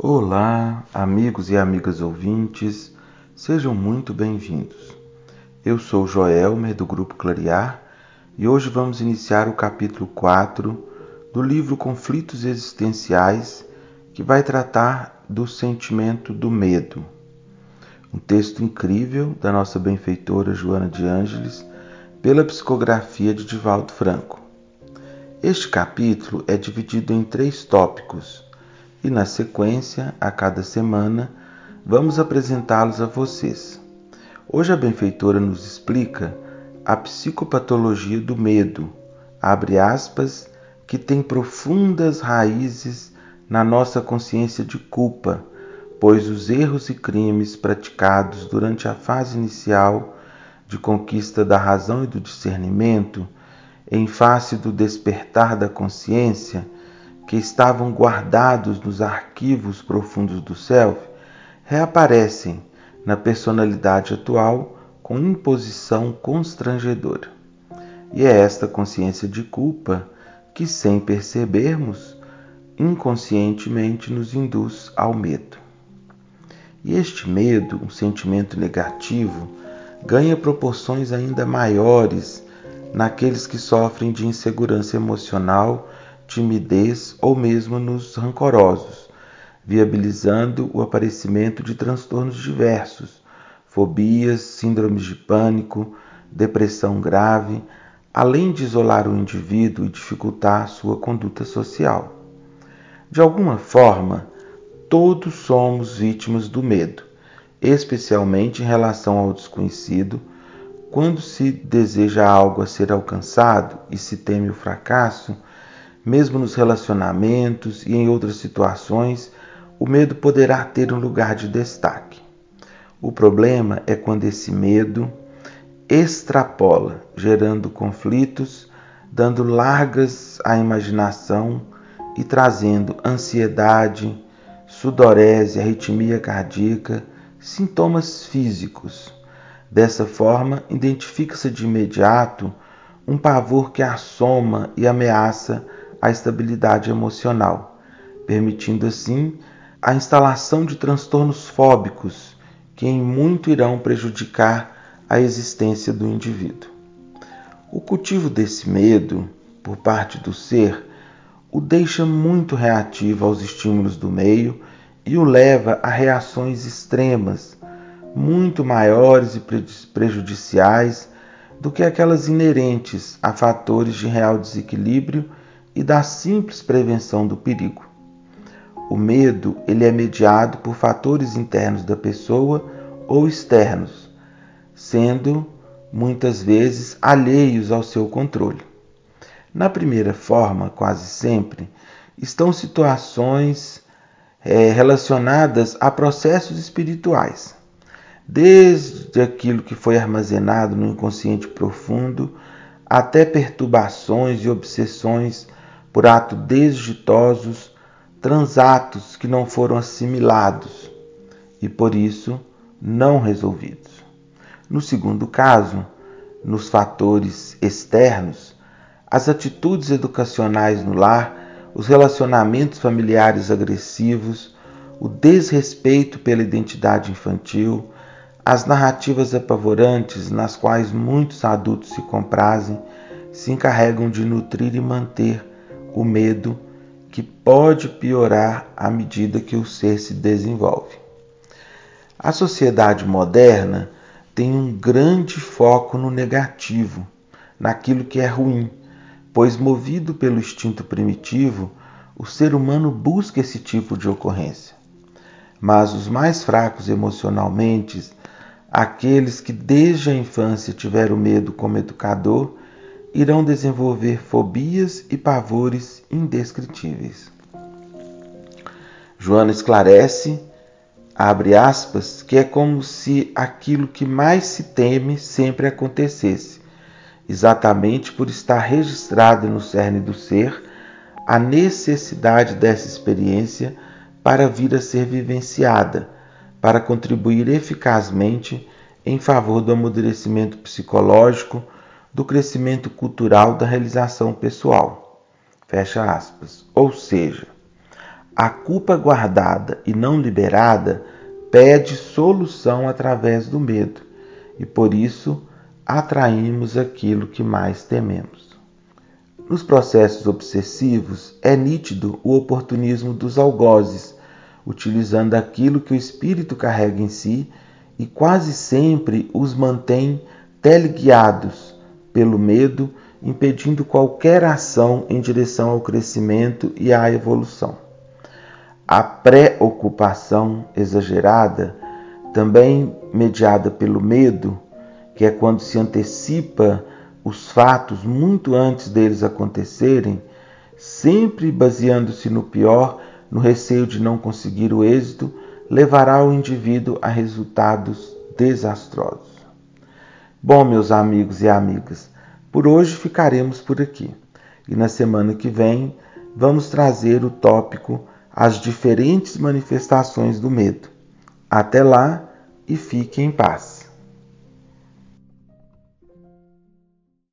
Olá, amigos e amigas ouvintes, sejam muito bem-vindos. Eu sou Joelmer do Grupo Clarear e hoje vamos iniciar o capítulo 4 do livro Conflitos Existenciais, que vai tratar do sentimento do medo. Um texto incrível da nossa benfeitora Joana de Ângeles, pela psicografia de Divaldo Franco. Este capítulo é dividido em três tópicos e, na sequência, a cada semana, vamos apresentá-los a vocês. Hoje a benfeitora nos explica a psicopatologia do medo, abre aspas, que tem profundas raízes na nossa consciência de culpa, pois os erros e crimes praticados durante a fase inicial de conquista da razão e do discernimento em face do despertar da consciência, que estavam guardados nos arquivos profundos do self, reaparecem na personalidade atual com imposição constrangedora. E é esta consciência de culpa que, sem percebermos, inconscientemente nos induz ao medo. E este medo, um sentimento negativo, ganha proporções ainda maiores naqueles que sofrem de insegurança emocional, timidez ou mesmo nos rancorosos, viabilizando o aparecimento de transtornos diversos, fobias, síndromes de pânico, depressão grave, além de isolar o indivíduo e dificultar sua conduta social. De alguma forma, todos somos vítimas do medo, especialmente em relação ao desconhecido quando se deseja algo a ser alcançado e se teme o fracasso, mesmo nos relacionamentos e em outras situações, o medo poderá ter um lugar de destaque. O problema é quando esse medo extrapola, gerando conflitos, dando largas à imaginação e trazendo ansiedade, sudorese, arritmia cardíaca, sintomas físicos Dessa forma, identifica-se de imediato um pavor que assoma e ameaça a estabilidade emocional, permitindo assim a instalação de transtornos fóbicos que em muito irão prejudicar a existência do indivíduo. O cultivo desse medo por parte do ser o deixa muito reativo aos estímulos do meio e o leva a reações extremas muito maiores e prejudiciais do que aquelas inerentes a fatores de real desequilíbrio e da simples prevenção do perigo. O medo ele é mediado por fatores internos da pessoa ou externos, sendo muitas vezes alheios ao seu controle. Na primeira forma, quase sempre, estão situações é, relacionadas a processos espirituais desde aquilo que foi armazenado no inconsciente profundo até perturbações e obsessões por atos desditosos, transatos que não foram assimilados e por isso não resolvidos. No segundo caso, nos fatores externos, as atitudes educacionais no lar, os relacionamentos familiares agressivos, o desrespeito pela identidade infantil, as narrativas apavorantes nas quais muitos adultos se comprazem se encarregam de nutrir e manter o medo que pode piorar à medida que o ser se desenvolve. A sociedade moderna tem um grande foco no negativo, naquilo que é ruim, pois, movido pelo instinto primitivo, o ser humano busca esse tipo de ocorrência. Mas os mais fracos emocionalmente Aqueles que desde a infância tiveram medo como educador irão desenvolver fobias e pavores indescritíveis. Joana esclarece, abre aspas, que é como se aquilo que mais se teme sempre acontecesse, exatamente por estar registrado no cerne do ser a necessidade dessa experiência para vir a ser vivenciada para contribuir eficazmente em favor do amadurecimento psicológico, do crescimento cultural, da realização pessoal. Fecha aspas. Ou seja, a culpa guardada e não liberada pede solução através do medo e por isso atraímos aquilo que mais tememos. Nos processos obsessivos é nítido o oportunismo dos algozes, utilizando aquilo que o espírito carrega em si e quase sempre os mantém teleguiados pelo medo, impedindo qualquer ação em direção ao crescimento e à evolução. A preocupação exagerada, também mediada pelo medo, que é quando se antecipa os fatos muito antes deles acontecerem, sempre baseando-se no pior, no receio de não conseguir o êxito, levará o indivíduo a resultados desastrosos. Bom, meus amigos e amigas, por hoje ficaremos por aqui. E na semana que vem vamos trazer o tópico as diferentes manifestações do medo. Até lá e fique em paz.